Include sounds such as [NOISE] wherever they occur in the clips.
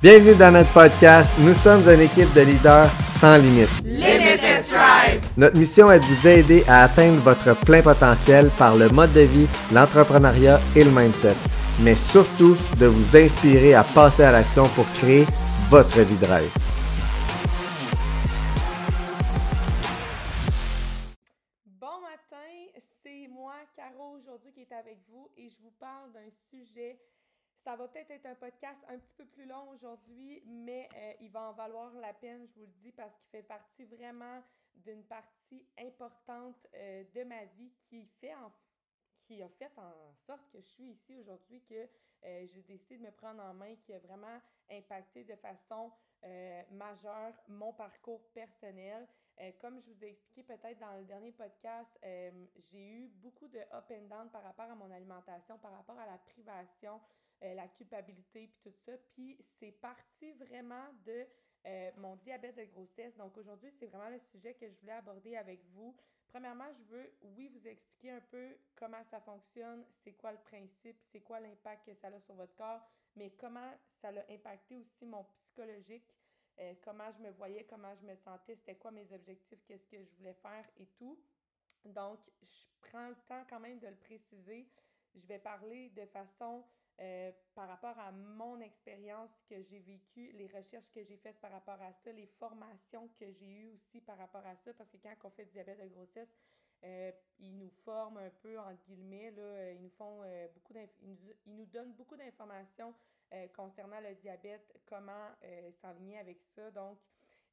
Bienvenue dans notre podcast. Nous sommes une équipe de leaders sans limite. Limitless Drive. Notre mission est de vous aider à atteindre votre plein potentiel par le mode de vie, l'entrepreneuriat et le mindset, mais surtout de vous inspirer à passer à l'action pour créer votre vie de rêve. Bon matin, c'est moi, Caro, aujourd'hui qui est avec vous et je vous parle d'un sujet. Ça va peut-être être un podcast un petit peu plus long aujourd'hui, mais euh, il va en valoir la peine, je vous le dis, parce qu'il fait partie vraiment d'une partie importante euh, de ma vie qui fait en qui a fait en sorte que je suis ici aujourd'hui, que euh, j'ai décidé de me prendre en main, qui a vraiment impacté de façon majeure mon parcours personnel. Comme je vous ai expliqué peut-être dans le dernier podcast, j'ai eu beaucoup de up and down par rapport à mon alimentation, par rapport à la privation, la culpabilité, puis tout ça. Puis c'est parti vraiment de mon diabète de grossesse. Donc aujourd'hui, c'est vraiment le sujet que je voulais aborder avec vous. Premièrement, je veux, oui, vous expliquer un peu comment ça fonctionne, c'est quoi le principe, c'est quoi l'impact que ça a sur votre corps, mais comment ça a impacté aussi mon psychologique, euh, comment je me voyais, comment je me sentais, c'était quoi mes objectifs, qu'est-ce que je voulais faire et tout. Donc, je prends le temps quand même de le préciser. Je vais parler de façon euh, par rapport à mon expérience que j'ai vécue, les recherches que j'ai faites par rapport à ça, les formations que j'ai eues aussi par rapport à ça, parce que quand on fait du diabète de grossesse, euh, ils nous forment un peu, entre guillemets, là, euh, ils nous font beaucoup ils nous, donnent beaucoup d'informations concernant le diabète, comment s'aligner avec ça. Donc,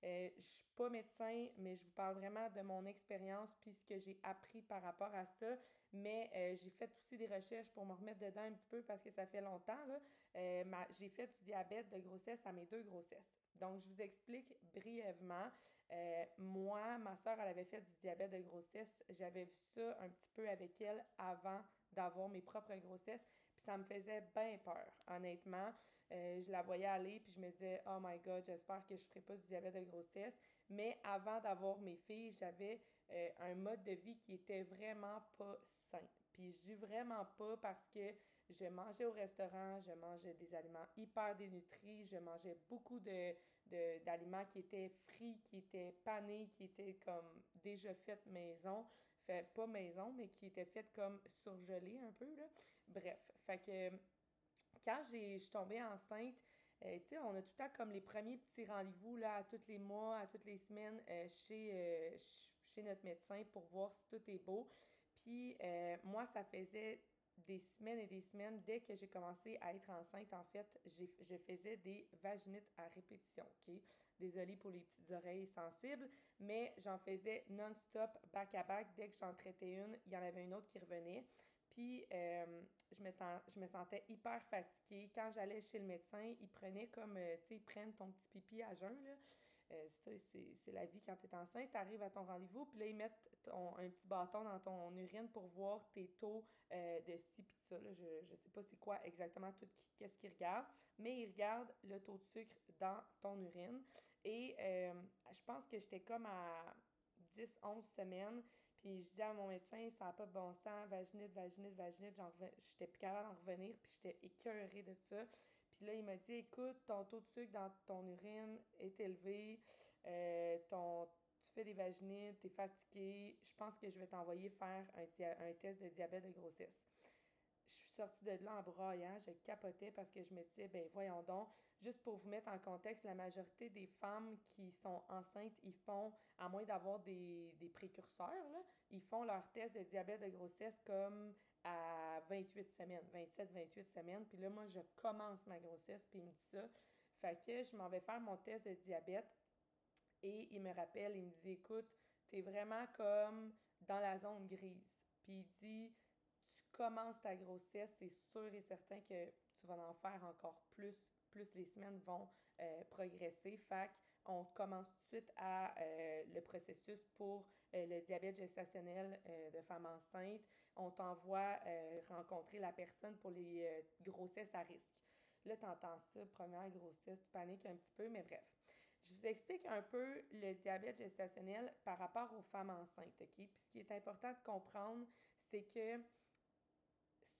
je je suis pas médecin, mais je vous parle vraiment de mon expérience puis ce que j'ai appris par rapport à ça. Mais euh, j'ai fait aussi des recherches pour me remettre dedans un petit peu parce que ça fait longtemps. Euh, j'ai fait du diabète de grossesse à mes deux grossesses. Donc, je vous explique brièvement. Euh, moi, ma soeur, elle avait fait du diabète de grossesse. J'avais vu ça un petit peu avec elle avant d'avoir mes propres grossesses. Ça me faisait bien peur, honnêtement. je la voyais aller, puis je me disais, oh my God, j'espère que je ne ferai pas du diabète de grossesse. Mais avant d'avoir mes filles, j'avais euh, un mode de vie qui était vraiment pas sain. Puis je dis vraiment pas parce que je mangeais au restaurant, je mangeais des aliments hyper dénutris, je mangeais beaucoup de, d'aliments qui étaient frits, qui étaient panés, qui étaient comme déjà faits maison. Fait pas maison, mais qui étaient faites comme surgelés un peu, là. Bref, fait que quand je suis tombée enceinte, euh, tu sais, on a tout le temps comme les premiers petits rendez-vous là, à tous les mois, à toutes les semaines euh, chez, euh, chez notre médecin pour voir si tout est beau. Puis moi, ça faisait des semaines et des semaines, dès que j'ai commencé à être enceinte, en fait, je faisais des vaginites à répétition, OK? Désolée pour les petites oreilles sensibles, mais j'en faisais non-stop, back-à-back. Dès que j'en traitais une, il y en avait une autre qui revenait. Puis, euh, je, me je me sentais hyper fatiguée. Quand j'allais chez le médecin, ils prenaient comme, euh, tu sais, prennent ton petit pipi à jeun, là. Euh, c'est la vie quand tu es enceinte. Tu arrives à ton rendez-vous, puis là, ils mettent ton, un petit bâton dans ton urine pour voir tes taux de ci puis ça. Là. Je ne sais pas c'est quoi exactement tout qu'est-ce qu'ils regardent, mais ils regardent le taux de sucre dans ton urine. Et je pense que j'étais comme à 10-11 semaines. Puis je disais à mon médecin, ça n'a pas de bon sens, vaginite, vaginite, vaginite. J'étais plus capable d'en revenir, puis j'étais écœurée de ça. Puis là, il m'a dit, écoute, ton taux de sucre dans ton urine est élevé, euh, ton, tu fais des vaginites, tu es fatigué, je pense que je vais t'envoyer faire un, un test de diabète de grossesse. Je suis sortie de là en broyant, je capotais parce que je me disais, ben voyons donc, juste pour vous mettre en contexte, la majorité des femmes qui sont enceintes, ils font, à moins d'avoir des, des, précurseurs, là, ils font leur test de diabète de grossesse comme à 28 semaines, 27, 28 semaines. Puis là, moi, je commence ma grossesse, puis il me dit ça. Fait que je m'en vais faire mon test de diabète et il me rappelle, il me dit, écoute, t'es vraiment comme dans la zone grise. Puis il dit, commences ta grossesse, c'est sûr et certain que tu vas en faire encore plus, plus les semaines vont euh, progresser. Fait on commence tout de suite à euh, le processus pour euh, le diabète gestationnel de femme enceinte. On t'envoie rencontrer la personne pour les grossesses à risque. Là, tu entends ça, première grossesse, tu paniques un petit peu, mais bref. Je vous explique un peu le diabète gestationnel par rapport aux femmes enceintes, OK? Puis ce qui est important de comprendre, c'est que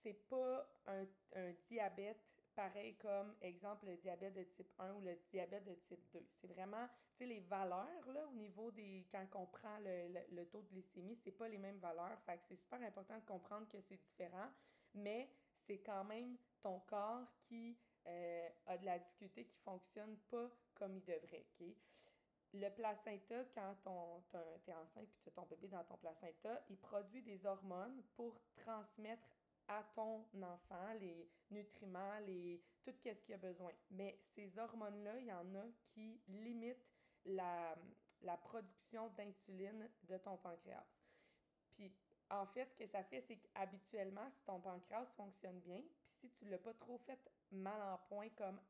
c'est pas un, diabète pareil comme, exemple, le diabète de type 1 ou le diabète de type 2. C'est vraiment, tu sais, les valeurs, là, au niveau des... Quand on prend le, le, taux de glycémie, c'est pas les mêmes valeurs. Fait que c'est super important de comprendre que c'est différent, mais c'est quand même ton corps qui euh, a de la difficulté, qui fonctionne pas comme il devrait? Le placenta, quand tu es enceinte et tu as ton bébé dans ton placenta, il produit des hormones pour transmettre à ton enfant les nutriments, les, tout ce qu'il a besoin. Mais ces hormones-là, il y en a qui limitent la, la production d'insuline de ton pancréas. Puis, en fait, ce que ça fait, c'est qu'habituellement, si ton pancréas fonctionne bien, puis si tu ne l'as pas trop fait mal en point comme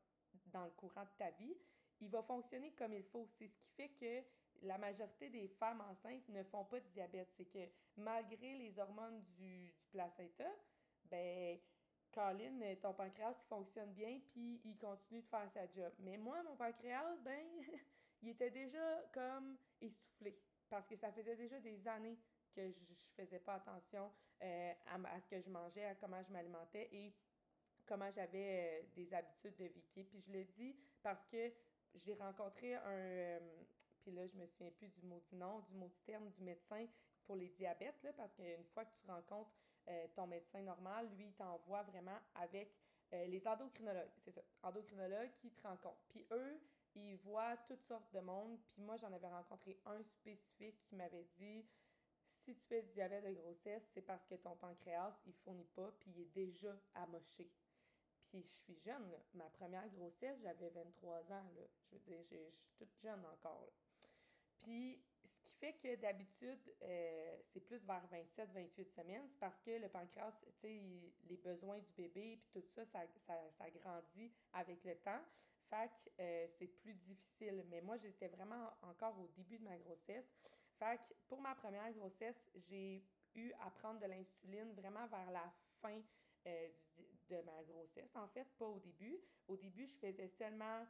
dans le courant de ta vie, il va fonctionner comme il faut. C'est ce qui fait que la majorité des femmes enceintes ne font pas de diabète. C'est que malgré les hormones du, du placenta, ben, Colin, ton pancréas, il fonctionne bien, puis il continue de faire sa job. Mais moi, mon pancréas, ben, [LAUGHS] il était déjà comme essoufflé. Parce que ça faisait déjà des années que je, faisais pas attention euh, à, ce que je mangeais, à comment je m'alimentais et comment j'avais euh, des habitudes de vie. Puis je le dis parce que j'ai rencontré un... Euh, puis là, je me souviens plus du mot du nom, du mot du terme du médecin pour les diabètes, là, parce qu'une fois que tu rencontres euh, ton médecin normal, lui, il t'envoie vraiment avec euh, les endocrinologues, c'est ça, endocrinologues qui te rencontrent. Puis eux, ils voient toutes sortes de monde. Puis moi, j'en avais rencontré un spécifique qui m'avait dit si tu fais du diabète de grossesse, c'est parce que ton pancréas, il fournit pas, puis il est déjà amoché. Puis je suis jeune, Ma première grossesse, j'avais 23 ans, là. Je veux dire, je suis toute jeune encore, Puis fait que d'habitude, euh, c'est plus vers 27-28 semaines, c'est parce que le pancréas, tu sais, les besoins du bébé, puis tout ça, ça, ça, grandit avec le temps. Fait que euh, c'est plus difficile. Mais moi, j'étais vraiment encore au début de ma grossesse. Fait que pour ma première grossesse, j'ai eu à prendre de l'insuline vraiment vers la fin euh, de ma grossesse, en fait, pas au début. Au début, je faisais seulement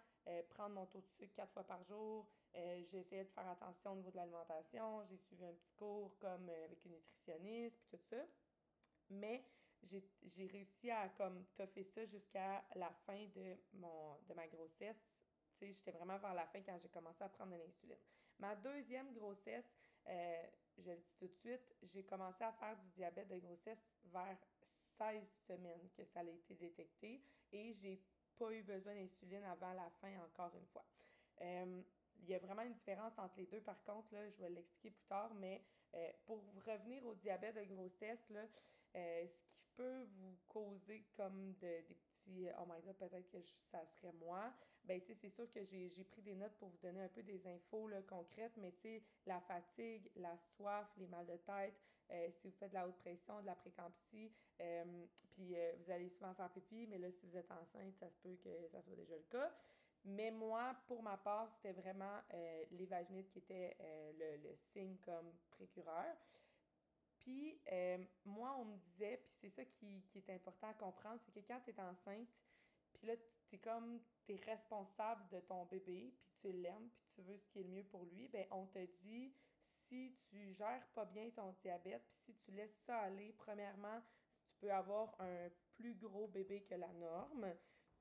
prendre mon taux de sucre quatre fois par jour. Euh, j'essayais de faire attention au niveau de l'alimentation. J'ai suivi un petit cours comme avec une nutritionniste, puis tout ça. Mais j'ai réussi à comme toffer ça jusqu'à la fin de, mon, de ma grossesse. J'étais vraiment vers la fin quand j'ai commencé à prendre de l'insuline. Ma deuxième grossesse, je le dis tout de suite, j'ai commencé à faire du diabète de grossesse vers 16 semaines que ça a été détecté et j'ai pas eu besoin d'insuline avant la fin encore une fois. Euh, il y a vraiment une différence entre les deux, par contre, là, je vais l'expliquer plus tard, mais euh, pour revenir au diabète de grossesse, là, euh, ce qui peut vous causer comme de, des petits Oh my god, peut-être que ça serait moi, ben tu sais, c'est sûr que j'ai pris des notes pour vous donner un peu des infos concrètes, mais tu sais, la fatigue, la soif, les mal de tête, euh, si vous faites de la haute pression, de la précampsie, puis vous allez souvent faire pipi, mais là, si vous êtes enceinte, ça se peut que ça soit déjà le cas. Mais moi, pour ma part, c'était vraiment euh, les vaginites qui était euh, le, signe comme précureur. Puis euh, moi, on me disait, puis c'est ça qui, qui, est important à comprendre, c'est que quand tu es enceinte, puis là, tu es comme, tu es responsable de ton bébé, puis tu l'aimes, puis tu veux ce qui est le mieux pour lui, ben on te dit, si tu gères pas bien ton diabète, puis si tu laisses ça aller, premièrement, tu peux avoir un plus gros bébé que la norme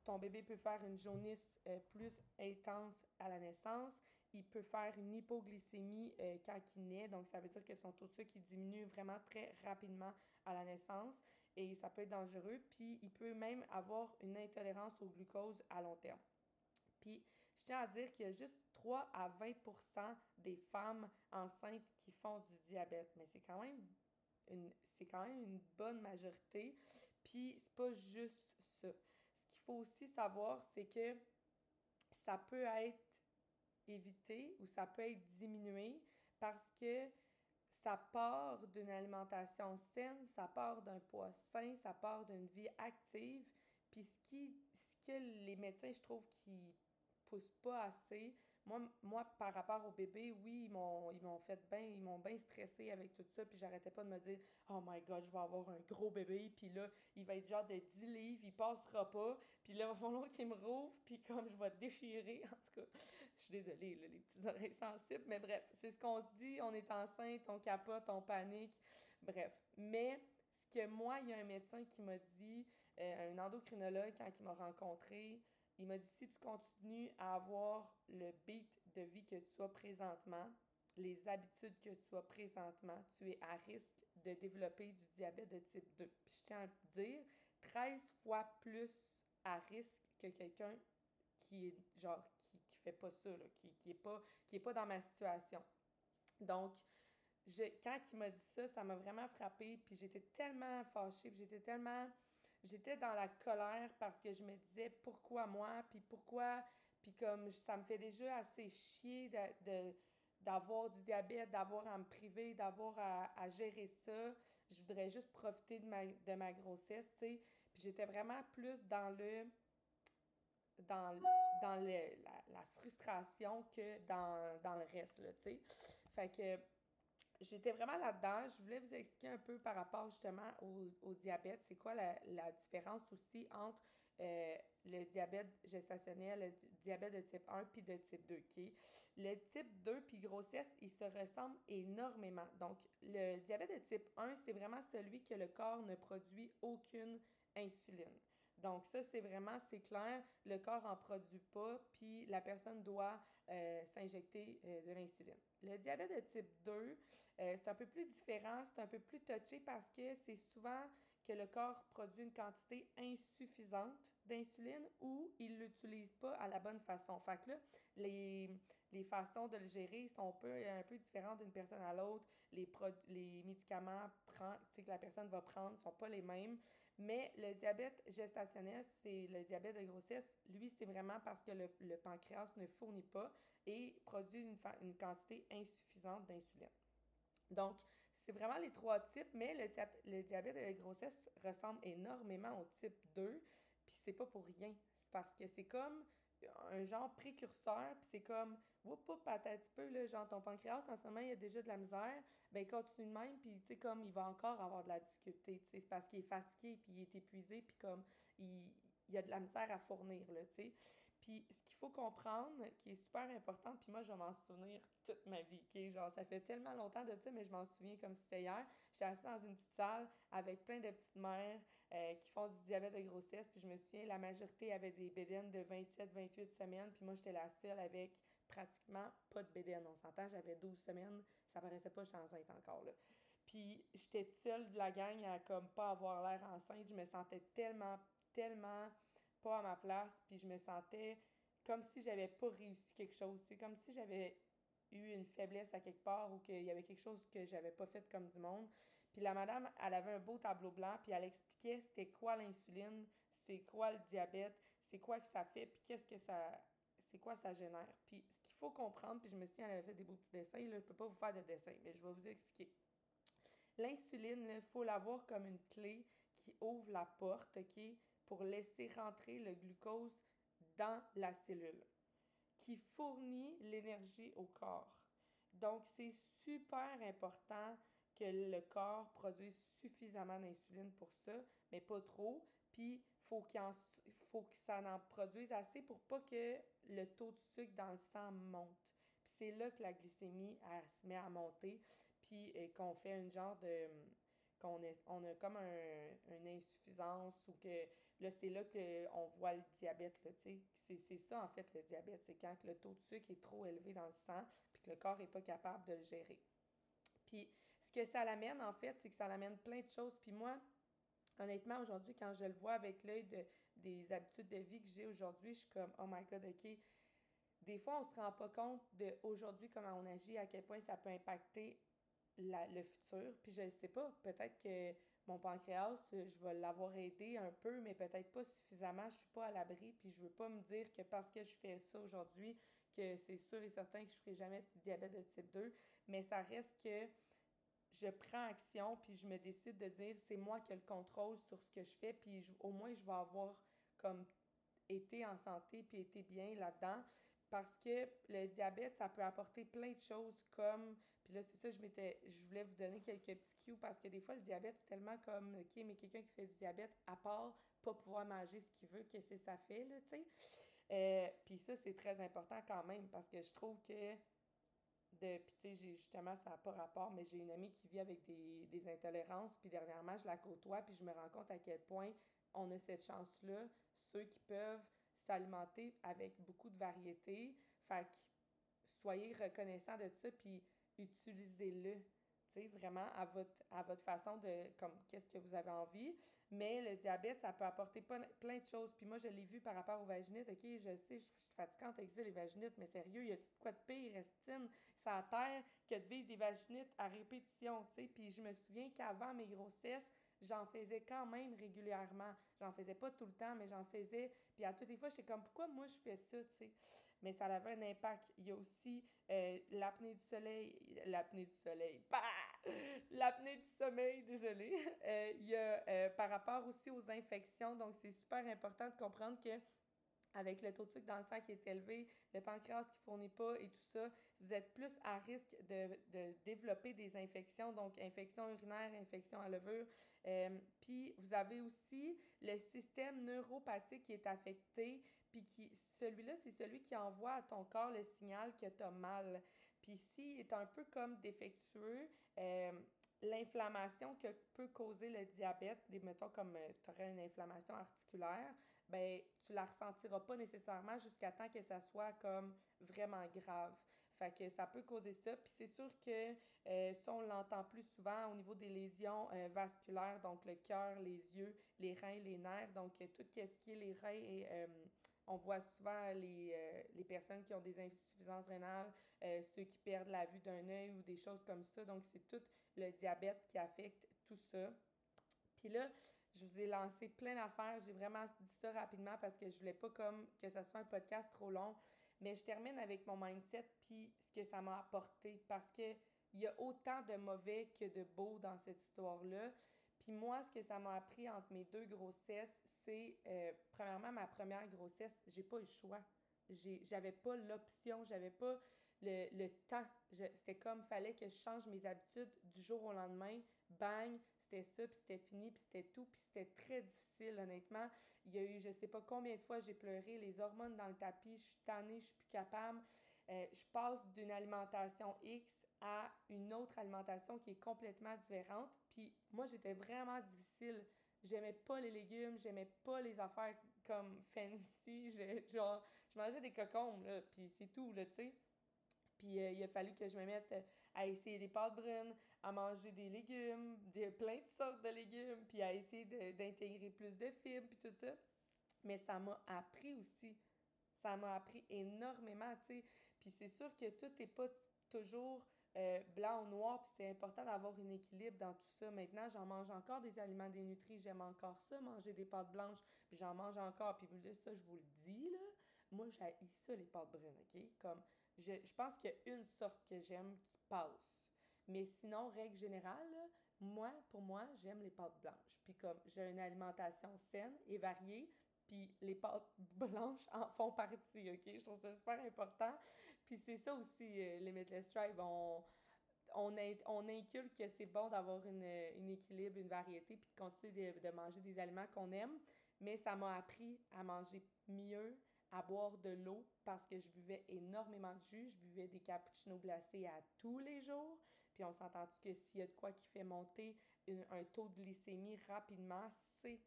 ton bébé peut faire une jaunisse euh, plus intense à la naissance. Il peut faire une hypoglycémie euh, quand il naît, donc ça veut dire que son taux de sucre diminue vraiment très rapidement à la naissance et ça peut être dangereux. Puis il peut même avoir une intolérance au glucose à long terme. Puis je tiens à dire qu'il y a juste 3 à 20% des femmes enceintes qui font du diabète, mais c'est quand même une, c'est quand même une bonne majorité. Puis c'est pas juste faut aussi savoir, c'est que ça peut être évité ou ça peut être diminué parce que ça part d'une alimentation saine, ça part d'un poids sain, ça part d'une vie active. Puis ce, qui, ce que les médecins, je trouve, qui poussent pas assez, moi, moi, par rapport au bébé, oui, ils m'ont, ils m'ont fait bien, ils m'ont bien stressé avec tout ça, puis j'arrêtais pas de me dire « Oh my God, je vais avoir un gros bébé, puis là, il va être genre de 10 livres, il passera pas, puis là, il va falloir qu'il me rouvre, puis comme je vais déchirer, [LAUGHS] en tout cas, je suis désolée, là, les petites oreilles sensibles, mais bref, c'est ce qu'on se dit, on est enceinte, on capote, on panique, bref. Mais ce que moi, il y a un médecin qui m'a dit, euh, un endocrinologue, quand il m'a rencontré, il m'a dit si tu continues à avoir le beat de vie que tu as présentement, les habitudes que tu as présentement, tu es à risque de développer du diabète de type 2. Puis je tiens à te dire, 13 fois plus à risque que quelqu'un qui est genre qui, qui fait pas ça, qui, qui est pas qui est pas dans ma situation. Donc, je, quand il m'a dit ça, ça m'a vraiment frappé, puis j'étais tellement fâchée, puis j'étais tellement j'étais dans la colère parce que je me disais pourquoi moi, puis pourquoi, puis comme ça me fait déjà assez chier de, d'avoir du diabète, d'avoir à me priver, d'avoir à, gérer ça. Je voudrais juste profiter de ma, de ma grossesse, tu sais. Puis j'étais vraiment plus dans le dans, dans le, la, la, frustration que dans, dans le reste, tu sais. Fait que j'étais vraiment là-dedans. Je voulais vous expliquer un peu par rapport justement au, au diabète. C'est quoi la, la, différence aussi entre euh, le diabète gestationnel, le diabète de type 1 puis de type 2. OK? Le type 2 puis grossesse, ils se ressemblent énormément. Donc, le diabète de type 1, c'est vraiment celui que le corps ne produit aucune insuline. Donc ça, c'est vraiment, c'est clair, le corps en produit pas, puis la personne doit euh, s'injecter euh, de l'insuline. Le diabète de type 2, euh, c'est un peu plus différent, c'est un peu plus touché parce que c'est souvent que le corps produit une quantité insuffisante d'insuline ou il l'utilise pas à la bonne façon. Fait que là, les, les façons de le gérer sont un peu, un peu différentes d'une personne à l'autre. Les, médicaments que la personne va prendre sont pas les mêmes. Mais le diabète gestationnel, c'est le diabète de grossesse. Lui, c'est vraiment parce que le, le, pancréas ne fournit pas et produit une, une quantité insuffisante d'insuline. Donc, c'est vraiment les trois types, mais le, le diabète de grossesse ressemble énormément au type 2, puis c'est pas pour rien. C'est parce que c'est comme un genre précurseur, puis c'est comme, whoop, whoop, un petit peu, là, genre ton pancréas, en ce moment, il y a déjà de la misère, ben continue de même, puis tu sais, comme, il va encore avoir de la difficulté, tu sais, c'est parce qu'il est fatigué, puis il est épuisé, puis comme, il, il a de la misère à fournir, là, tu sais. Puis qu'il faut comprendre, qui est super important, puis moi, je vais m'en souvenir toute ma vie? Genre, ça fait tellement longtemps de ça, mais je m'en souviens comme si c'était hier. J'étais assise dans une petite salle avec plein de petites mères euh, qui font du diabète de grossesse, puis je me souviens, la majorité avait des bédaines de 27, 28 semaines, puis moi, j'étais la seule avec pratiquement pas de bédaine. On s'entend, j'avais 12 semaines, ça paraissait pas enceinte encore, là. Puis j'étais seule de la gang à comme pas avoir l'air enceinte. Je me sentais tellement, tellement à ma place, puis je me sentais comme si j'avais pas réussi quelque chose. C'est comme si j'avais eu une faiblesse à quelque part ou qu'il y avait quelque chose que j'avais pas fait comme du monde. Puis la madame, elle avait un beau tableau blanc, puis elle expliquait c'était quoi l'insuline, c'est quoi le diabète, c'est quoi que ça fait, puis qu'est-ce que ça c'est quoi ça génère. Puis ce qu'il faut comprendre, puis je me suis dit, elle avait fait des beaux petits dessins, là, je peux pas vous faire de dessin, mais je vais vous expliquer. L'insuline, il faut l'avoir comme une clé qui ouvre la porte, OK, pour laisser rentrer le glucose dans la cellule, qui fournit l'énergie au corps. Donc, c'est super important que le corps produise suffisamment d'insuline pour ça, mais pas trop. Puis, faut qu'il faut que ça en produise assez pour pas que le taux de sucre dans le sang monte. Puis c'est là que la glycémie elle, se met à monter, puis euh, qu'on fait un genre de on a comme un, une insuffisance ou que là, c'est là qu'on voit le diabète, là, tu sais. C'est ça, en fait, le diabète. C'est quand le taux de sucre est trop élevé dans le sang puis que le corps n'est pas capable de le gérer. Puis, ce que ça l'amène, en fait, c'est que ça l'amène plein de choses. Puis moi, honnêtement, aujourd'hui, quand je le vois avec l'œil de, des habitudes de vie que j'ai aujourd'hui, je suis comme, oh my God, OK. Des fois, on se rend pas compte de aujourd'hui comment on agit, à quel point ça peut impacter la, le futur. Puis je ne sais pas, peut-être que mon pancréas, je vais l'avoir aidé un peu, mais peut-être pas suffisamment. Je suis pas à l'abri, puis je veux pas me dire que parce que je fais ça aujourd'hui, que c'est sûr et certain que je ferai jamais de diabète de type 2, mais ça reste que je prends action, puis je me décide de dire c'est moi qui ai le contrôle sur ce que je fais, puis au moins je vais avoir comme été en santé, puis été bien là-dedans. Parce que le diabète, ça peut apporter plein de choses comme puis là, c'est ça, je m'étais. Je voulais vous donner quelques petits cues parce que des fois, le diabète, c'est tellement comme OK, mais quelqu'un qui fait du diabète, à part pas pouvoir manger ce qu'il veut, qu'est-ce que ça fait, là, tu sais? Euh, puis ça, c'est très important quand même parce que je trouve que. De, puis tu sais, justement, ça n'a pas rapport, mais j'ai une amie qui vit avec des, des intolérances, puis dernièrement, je la côtoie, puis je me rends compte à quel point on a cette chance-là, ceux qui peuvent s'alimenter avec beaucoup de variété. Fait que soyez reconnaissants de ça, puis utilisez-le vraiment à votre, à votre façon de, comme, qu'est-ce que vous avez envie. Mais le diabète, ça peut apporter plein, de choses. Puis moi, je l'ai vu par rapport aux vaginites. OK, je sais, je suis fatigante avec les vaginites, mais sérieux, il y a tout quoi de pire, Restine, ça terre, que de vivre des vaginites à répétition, tu sais. Puis je me souviens qu'avant mes grossesses, j'en faisais quand même régulièrement. J'en faisais pas tout le temps, mais j'en faisais. Puis à toutes les fois, j'étais comme, pourquoi moi je fais ça, tu sais? Mais ça avait un impact. Il y a aussi euh, l'apnée du soleil. L'apnée du soleil. L'apnée du sommeil, désolé. Euh, il y a euh, par rapport aussi aux infections. Donc, c'est super important de comprendre que avec le taux de sucre dans le sang qui est élevé, le pancréas qui fournit pas et tout ça, vous êtes plus à risque de, de développer des infections, donc infections urinaires, infections à levure. Euh, puis vous avez aussi le système neuropathique qui est affecté, puis qui celui-là, c'est celui qui envoie à ton corps le signal que tu as mal. Puis s'il est un peu comme défectueux, euh, l'inflammation que peut causer le diabète, des mettons comme euh, tu aurais une inflammation articulaire, ben tu la ressentiras pas nécessairement jusqu'à temps que ça soit comme vraiment grave. Fait que ça peut causer ça. Puis c'est sûr que euh, ça, on l'entend plus souvent au niveau des lésions euh, vasculaires, donc le cœur, les yeux, les reins, les nerfs. Donc tout ce qui est les reins et on voit souvent les, les, personnes qui ont des insuffisances rénales, ceux qui perdent la vue d'un œil ou des choses comme ça. Donc c'est tout le diabète qui affecte tout ça. Puis là, je vous ai lancé plein d'affaires. J'ai vraiment dit ça rapidement parce que je voulais pas comme que ça soit un podcast trop long. Mais je termine avec mon mindset puis ce que ça m'a apporté parce que il y a autant de mauvais que de beau dans cette histoire-là. Puis moi, ce que ça m'a appris entre mes deux grossesses, c'est euh, premièrement ma première grossesse, j'ai pas eu le choix. J'avais pas l'option, j'avais pas le, le temps. C'était comme fallait que je change mes habitudes du jour au lendemain. Bang, c'était ça, puis c'était fini, puis c'était tout, puis c'était très difficile, honnêtement. Il y a eu, je sais pas combien de fois j'ai pleuré, les hormones dans le tapis, je suis tannée, je suis plus capable. Euh, je passe d'une alimentation X à une autre alimentation qui est complètement différente. Puis moi, j'étais vraiment difficile. J'aimais pas les légumes, j'aimais pas les affaires comme [LAUGHS] fancy. Je, genre, je mangeais des cocombes, là, puis c'est tout, là, tu sais. Puis euh, il a fallu que je me mette à essayer des pâtes brunes, à manger des légumes, des, plein de sortes de légumes, puis à essayer d'intégrer plus de fibres, puis tout ça. Mais ça m'a appris aussi. Ça m'a appris énormément, tu sais. Puis c'est sûr que tout n'est pas toujours euh, blanc ou noir, puis c'est important d'avoir un équilibre dans tout ça. Maintenant, j'en mange encore des aliments dénutris, j'aime encore ça, manger des pâtes blanches, puis j'en mange encore. Puis ça, je vous le dis, là, moi, j'ai ça, les pâtes brunes, OK? Comme, je, je pense qu'il y a une sorte que j'aime qui passe. Mais sinon, règle générale, moi, pour moi, j'aime les pâtes blanches. Puis comme j'ai une alimentation saine et variée, puis les pâtes [LAUGHS] blanches en font partie, OK? Je trouve ça super important. Puis c'est ça aussi, euh, les Limitless Tribe, on, on, on inculque que c'est bon d'avoir une, une, équilibre, une variété, puis de continuer de, de manger des aliments qu'on aime. Mais ça m'a appris à manger mieux, à boire de l'eau parce que je buvais énormément de jus. Je buvais des cappuccinos glacés à tous les jours. Puis on s'entend que s'il y a de quoi qui fait monter un taux de glycémie rapidement, c'est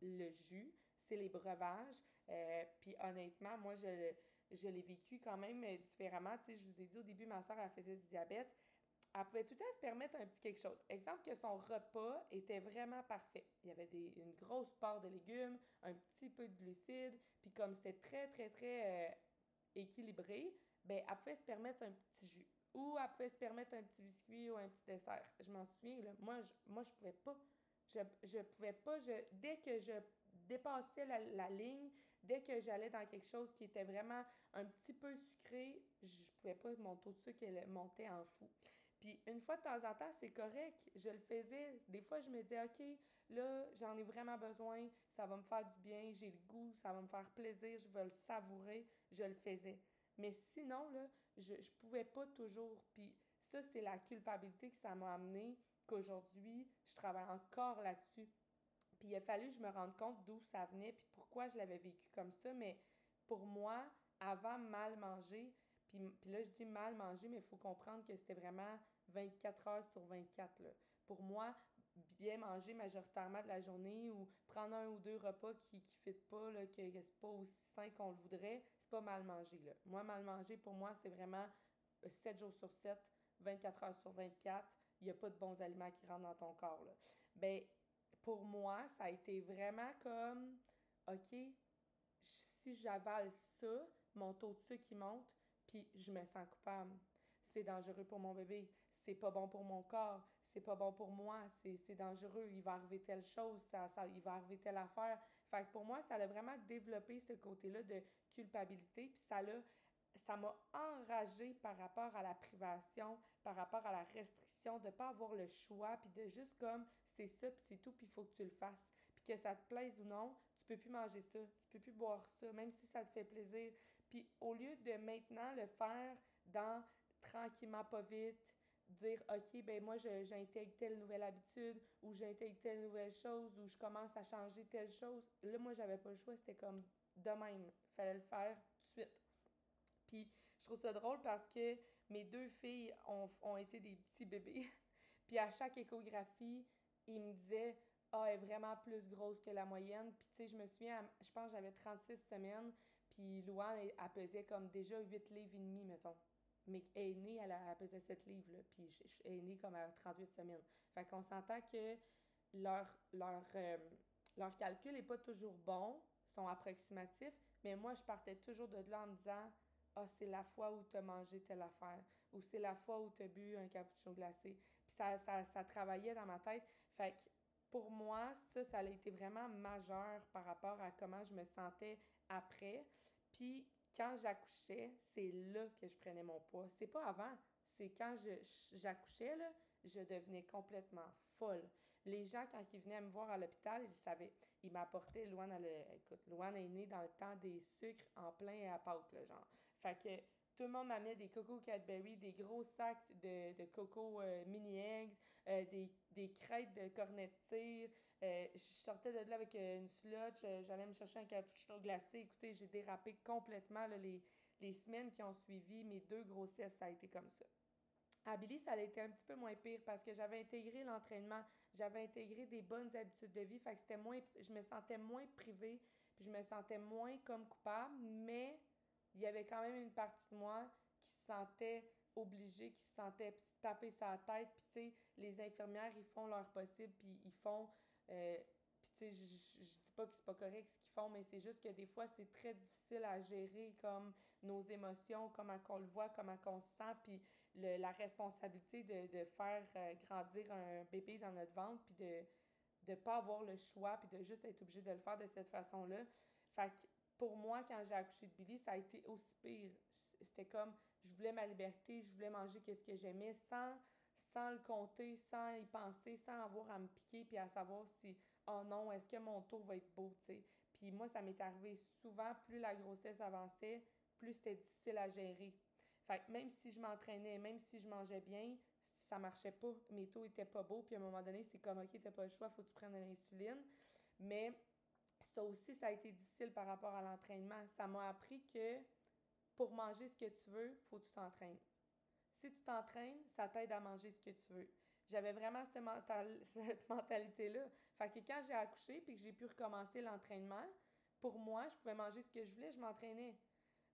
le jus, c'est les breuvages. Euh, puis honnêtement, moi, je, je l'ai vécu quand même différemment. Tu sais, je vous ai dit au début, ma soeur, elle faisait du diabète. Elle pouvait tout le temps se permettre un petit quelque chose. Exemple que son repas était vraiment parfait. Il y avait des, une grosse part de légumes, un petit peu de glucides, puis comme c'était très, très, très euh, équilibré, ben elle pouvait se permettre un petit jus ou elle pouvait se permettre un petit biscuit ou un petit dessert. Je m'en souviens, moi, je, moi, je pouvais pas. Je, je pouvais pas. Je, dès que je dépassais la, la ligne, dès que j'allais dans quelque chose qui était vraiment un petit peu sucré, je pouvais pas, mon taux de sucre montait en fou. Puis une fois de temps en temps, c'est correct, je le faisais. Des fois, je me disais, OK, là, j'en ai vraiment besoin, ça va me faire du bien, j'ai le goût, ça va me faire plaisir, je veux le savourer, je le faisais. Mais sinon, là, je ne pouvais pas toujours. Puis ça, c'est la culpabilité que ça m'a amené, qu'aujourd'hui, je travaille encore là-dessus. Puis il a fallu que je me rende compte d'où ça venait, puis pourquoi je l'avais vécu comme ça. Mais pour moi, avant mal manger, puis, là, je dis mal manger, mais il faut comprendre que c'était vraiment 24 heures sur 24. Là. Pour moi, bien manger majoritairement de la journée ou prendre un ou deux repas qui ne fitent pas, là, que, que c'est pas aussi sain qu'on le voudrait, c'est pas mal manger. Là. Moi, mal manger, pour moi, c'est vraiment 7 jours sur 7, 24 heures sur 24, il n'y a pas de bons aliments qui rentrent dans ton corps. Là. Ben, pour moi, ça a été vraiment comme, OK, si j'avale ça, mon taux de sucre qui monte, je me sens coupable. C'est dangereux pour mon bébé, c'est pas bon pour mon corps, c'est pas bon pour moi, c'est dangereux, il va arriver telle chose, ça, ça, il va arriver telle affaire. Fait que pour moi, ça a vraiment développé ce côté-là de culpabilité, puis ça l'a ça m'a enragée par rapport à la privation, par rapport à la restriction, de ne pas avoir le choix, puis de juste comme c'est ça, puis c'est tout, puis il faut que tu le fasses. Puis que ça te plaise ou non, tu peux plus manger ça, tu peux plus boire ça, même si ça te fait plaisir. Puis au lieu de maintenant le faire dans tranquillement, pas vite, dire OK, ben moi j'intègre telle nouvelle habitude ou j'intègre telle nouvelle chose ou je commence à changer telle chose. Là, moi, j'avais pas le choix, c'était comme de même. Fallait le faire tout de suite. Puis je trouve ça drôle parce que mes deux filles ont, ont été des petits bébés. [LAUGHS] Puis à chaque échographie, ils me disaient Ah, elle est vraiment plus grosse que la moyenne. Puis tu sais, je me souviens, je pense j'avais 36 semaines. Puis Louane, elle, pesait comme déjà 8 livres et demi, mettons. Mais elle est née, elle, a, pesé 7 livres, là, puis elle est née comme à 38 semaines. Fait qu'on s'entend que leur, leur, euh, leur calcul n'est pas toujours bon, sont approximatifs, mais moi, je partais toujours de là en me disant ah, c'est la fois où tu as mangé telle affaire, ou c'est la fois où tu as bu un cappuccino glacé. Puis ça, ça, ça, travaillait dans ma tête. Fait que pour moi, ça, ça a été vraiment majeur par rapport à comment je me sentais après. Puis quand j'accouchais, c'est là que je prenais mon poids. C'est pas avant, c'est quand j'accouchais, là, je devenais complètement folle. Les gens, quand ils venaient me voir à l'hôpital, ils savaient. Ils m'apportaient, Loane, elle, écoute, Loane est née dans le temps des sucres en plein à Pâques, là, genre. Fait que tout le monde m'amenait des cocos Cadbury, des gros sacs de, de coco euh, mini eggs, euh, des, des crêtes de cornet de tir. Euh, je sortais de là avec une slotch, j'allais me chercher un cappuccino glacé. Écoutez, j'ai dérapé complètement les, les semaines qui ont suivi mes deux grossesses, ça a été comme ça. À Billy, ça a été un petit peu moins pire parce que j'avais intégré l'entraînement, j'avais intégré des bonnes habitudes de vie, c'était moins, je me sentais moins privée, puis je me sentais moins comme coupable, mais il y avait quand même une partie de moi qui se sentait obligée, qui se sentait taper sa tête. Puis, tu sais, les infirmières, ils font leur possible, puis ils font. Euh, puis, tu sais, je, dis pas que c'est pas correct ce qu'ils font, mais c'est juste que des fois, c'est très difficile à gérer, comme nos émotions, comment on le voit, comment on se sent, puis la responsabilité de, de faire euh, grandir un bébé dans notre ventre, puis de ne pas avoir le choix, puis de juste être obligé de le faire de cette façon-là. Fait que pour moi, quand j'ai accouché de Billy, ça a été aussi pire. C'était comme, je voulais ma liberté, je voulais manger qu'est-ce que j'aimais sans, sans le compter, sans y penser, sans avoir à me piquer, puis à savoir si, oh non, est-ce que mon tour va être beau, tu sais. Puis moi, ça m'est arrivé souvent, plus la grossesse avançait, plus c'était difficile à gérer. Fait que même si je m'entraînais, même si je mangeais bien, ça marchait pas. Mes taux étaient pas beaux, puis à un moment donné, c'est comme, OK, t'as pas le choix, faut que tu prennes de l'insuline. Mais ça aussi, ça a été difficile par rapport à l'entraînement. Ça m'a appris que pour manger ce que tu veux, faut que tu t'entraînes. Si tu t'entraînes, ça t'aide à manger ce que tu veux. J'avais vraiment [LAUGHS] cette, mentalité-là. Fait que quand j'ai accouché puis que j'ai pu recommencer l'entraînement, pour moi, je pouvais manger ce que je voulais, je m'entraînais.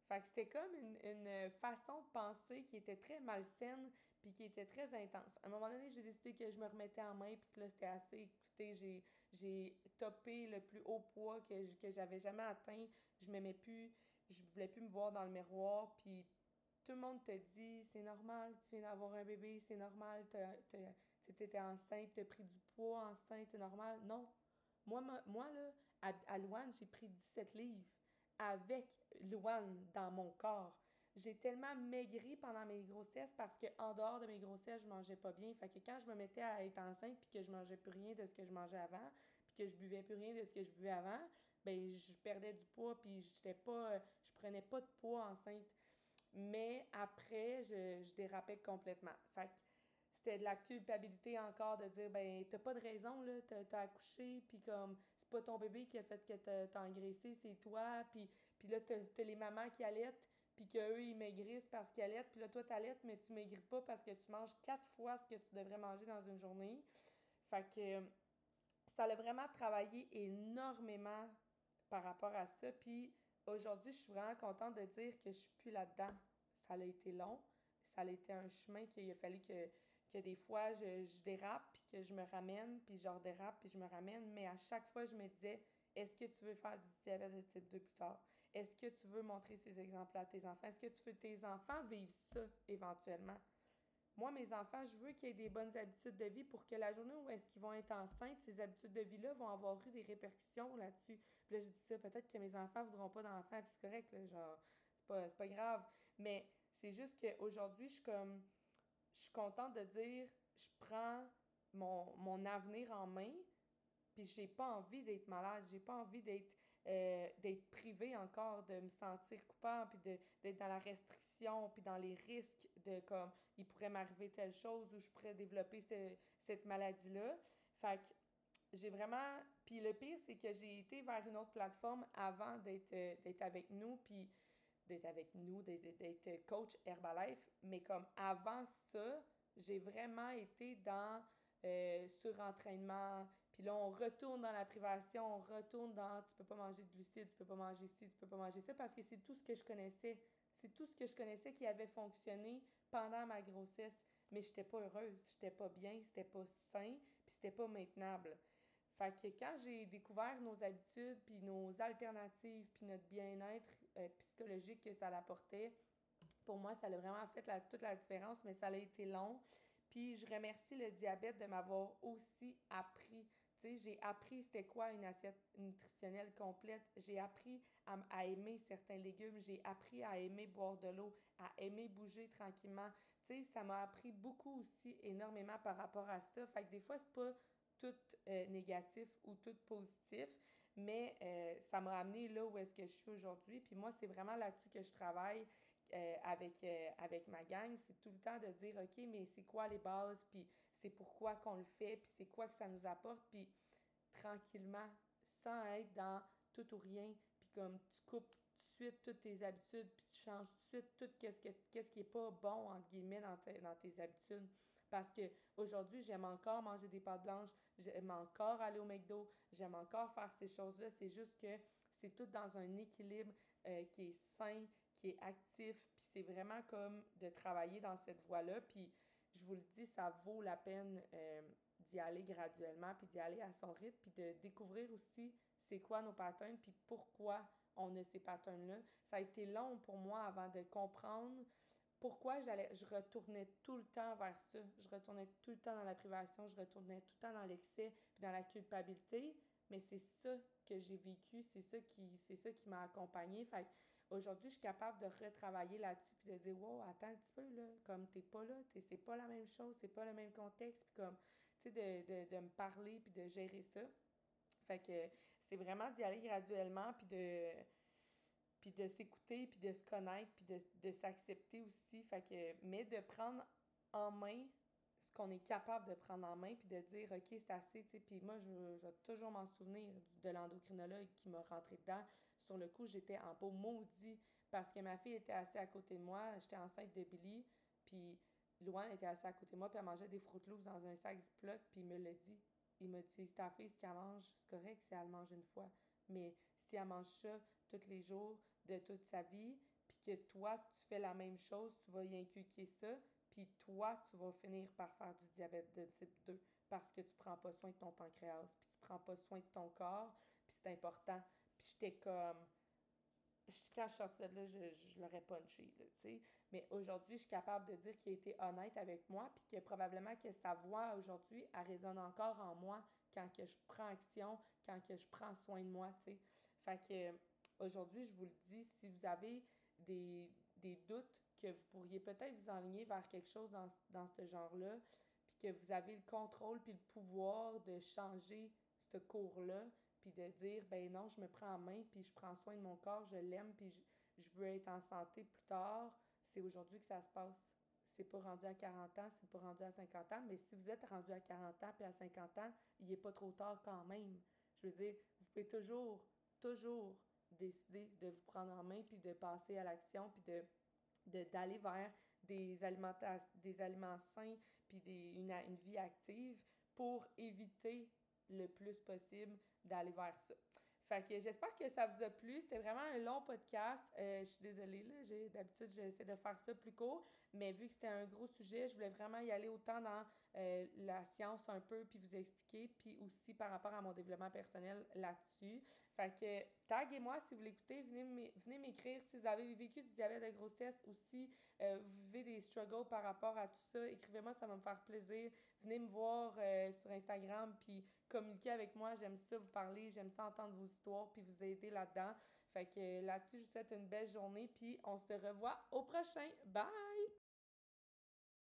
Fait que c'était comme une, façon de penser qui était très malsaine puis qui était très intense. À un moment donné, j'ai décidé que je me remettais en main puis que là, c'était assez. Écoutez, j'ai topé le plus haut poids que, que j'avais jamais atteint. Je m'aimais plus, je voulais plus me voir dans le miroir. Puis tout le monde te dit c'est normal, tu viens d'avoir un bébé, c'est normal, tu étais enceinte, tu as pris du poids enceinte, c'est normal. Non. Moi, moi là, à, à Louane, j'ai pris 17 livres avec Louane dans mon corps. J'ai tellement maigri pendant mes grossesses parce qu'en dehors de mes grossesses, je mangeais pas bien. Fait que quand je me mettais à être enceinte puis que je mangeais plus rien de ce que je mangeais avant, puis que je buvais plus rien de ce que je buvais avant, ben je perdais du poids puis j'étais pas je prenais pas de poids enceinte. Mais après, je, je dérapais complètement. Fait que c'était de la culpabilité encore de dire ben t'as pas de raison là t'as as accouché puis comme c'est pas ton bébé qui a fait que t'as engraissé c'est toi puis puis là t'as as les mamans qui allaitent puis qu'eux, ils maigrissent parce qu'ils allaitent, puis là, toi, t'allaites, mais tu maigris pas parce que tu manges quatre fois ce que tu devrais manger dans une journée. Fait que ça a vraiment travaillé énormément par rapport à ça. Puis aujourd'hui, je suis vraiment contente de dire que je suis plus là-dedans. Ça a été long. Ça a été un chemin qu'il a fallu que, des fois je, je dérape, puis que je me ramène, puis je redérape, puis je me ramène. Mais à chaque fois, je me disais, est-ce que tu veux faire du diabète de type 2 plus tard? Est-ce que tu veux montrer ces exemples à tes enfants? Est-ce que tu veux que tes enfants vivent ça éventuellement? Moi, mes enfants, je veux qu'il y ait des bonnes habitudes de vie pour que la journée où est-ce qu'ils vont être enceintes, ces habitudes de vie-là vont avoir eu des répercussions là-dessus. Puis là, je dis ça, peut-être que mes enfants voudront pas d'enfants, puis c'est correct, là, genre, c'est pas, pas grave. Mais c'est juste qu'aujourd'hui, je suis comme, je suis contente de dire, je prends mon, mon avenir en main, puis j'ai pas envie d'être malade, j'ai pas envie d'être euh, d'être privée encore, de me sentir coupable, puis d'être dans la restriction, puis dans les risques de comme il pourrait m'arriver telle chose ou je pourrais développer cette maladie-là. Fait que j'ai vraiment. Puis le pire, c'est que j'ai été vers une autre plateforme avant d'être euh, avec nous, puis d'être avec nous, d'être coach Herbalife. Mais comme avant ça, j'ai vraiment été dans euh, surentraînement. Puis là, on retourne dans la privation, on retourne dans tu peux pas manger de glucides, tu peux pas manger ci, tu peux pas manger ça, parce que c'est tout ce que je connaissais. C'est tout ce que je connaissais qui avait fonctionné pendant ma grossesse. Mais j'étais pas heureuse, j'étais pas bien, c'était pas sain, puis c'était pas maintenable. Fait que quand j'ai découvert nos habitudes, puis nos alternatives, puis notre bien-être euh, psychologique que ça apportait, pour moi, ça a vraiment fait la, toute la différence, mais ça a été long. Puis je remercie le diabète de m'avoir aussi appris. J'ai appris c'était quoi une assiette nutritionnelle complète. J'ai appris à, aimer certains légumes. J'ai appris à aimer boire de l'eau, à aimer bouger tranquillement. Tu sais, ça m'a appris beaucoup aussi, énormément par rapport à ça. Fait que des fois, c'est pas tout euh, négatif ou tout positif, mais euh, ça m'a amené là où est-ce que je suis aujourd'hui. Puis moi, c'est vraiment là-dessus que je travaille. Euh, avec, avec ma gang, c'est tout le temps de dire, OK, mais c'est quoi les bases, puis c'est pourquoi qu'on le fait, puis c'est quoi que ça nous apporte, puis tranquillement, sans être dans tout ou rien, puis comme tu coupes tout de suite toutes tes habitudes, puis tu changes tout de suite tout qu'est-ce, que, qu'est-ce qui est pas bon, entre guillemets, dans, dans tes habitudes. Parce que aujourd'hui, j'aime encore manger des pâtes blanches, j'aime encore aller au McDo, j'aime encore faire ces choses-là. C'est juste que c'est tout dans un équilibre euh, qui est sain, qui est actif, puis c'est vraiment comme de travailler dans cette voie-là. Puis je vous le dis, ça vaut la peine euh, d'y aller graduellement, puis d'y aller à son rythme, puis de découvrir aussi c'est quoi nos patterns, puis pourquoi on a ces patterns-là. Ça a été long pour moi avant de comprendre pourquoi j'allais je retournais tout le temps vers ça. Je retournais tout le temps dans la privation, je retournais tout le temps dans l'excès, puis dans la culpabilité, mais c'est ça que j'ai vécu, c'est ça qui c'est ça qui m'a accompagnée. Aujourd'hui, je suis capable de retravailler là-dessus puis de dire Wow, attends un petit peu, là, comme t'es pas là, c'est pas la même chose, c'est pas le même contexte, puis comme, tu sais, de, de, de, me parler puis de gérer ça. Fait que c'est vraiment d'y aller graduellement puis de puis de s'écouter puis de se connaître puis de, de s'accepter aussi. Fait que, mais de prendre en main ce qu'on est capable de prendre en main puis de dire OK, c'est assez, tu sais. Puis moi, je, je vais toujours m'en souvenir de l'endocrinologue qui m'a rentré dedans sur le coup, j'étais en beau maudit parce que ma fille était assise à côté de moi. J'étais enceinte de Billy, puis Louane était assise à côté de moi, puis elle mangeait des Fruit Loops dans un sac Ziploc, puis il me l'a dit. Il m'a dit, ta fille, ce qu'elle mange, c'est correct si elle mange une fois. Mais si elle mange ça tous les jours de toute sa vie, puis que toi, tu fais la même chose, tu vas y inculquer ça, puis toi, tu vas finir par faire du diabète de type 2 parce que tu prends pas soin de ton pancréas, puis tu prends pas soin de ton corps, puis c'est important j'étais comme. Quand je sortais de là, je, je l'aurais punché, tu sais. Mais aujourd'hui, je suis capable de dire qu'il a été honnête avec moi, puis que probablement que sa voix aujourd'hui, elle résonne encore en moi quand que je prends action, quand que je prends soin de moi, tu sais. Fait que aujourd'hui, je vous le dis, si vous avez des, des doutes que vous pourriez peut-être vous enligner vers quelque chose dans, dans ce genre-là, puis que vous avez le contrôle puis le pouvoir de changer ce cours-là, puis de dire, ben non, je me prends en main, puis je prends soin de mon corps, je l'aime, puis je, veux être en santé plus tard, c'est aujourd'hui que ça se passe. C'est pas rendu à 40 ans, c'est pas rendu à 50 ans, mais si vous êtes rendu à 40 ans puis à 50 ans, il n'est pas trop tard quand même. Je veux dire, vous pouvez toujours, toujours décider de vous prendre en main puis de passer à l'action puis de d'aller vers des, des aliments sains puis des, une, une vie active pour éviter le plus possible d'aller vers ça. Fait que j'espère que ça vous a plu. C'était vraiment un long podcast. Euh, je suis désolée, là. J'ai, d'habitude, j'essaie de faire ça plus court. Mais vu que c'était un gros sujet, je voulais vraiment y aller autant dans euh, la science un peu, puis vous expliquer, puis aussi par rapport à mon développement personnel là-dessus. Fait que taguez-moi si vous l'écoutez. Venez, m'écrire si vous avez vécu du diabète de grossesse ou si euh, vous vivez des struggles par rapport à tout ça. Écrivez-moi, ça va me faire plaisir. Venez me voir sur Instagram, puis communiquer avec moi. J'aime ça vous parler, j'aime ça entendre vos histoires puis vous aider là-dedans. Fait que là-dessus, je vous souhaite une belle journée puis on se revoit au prochain. Bye!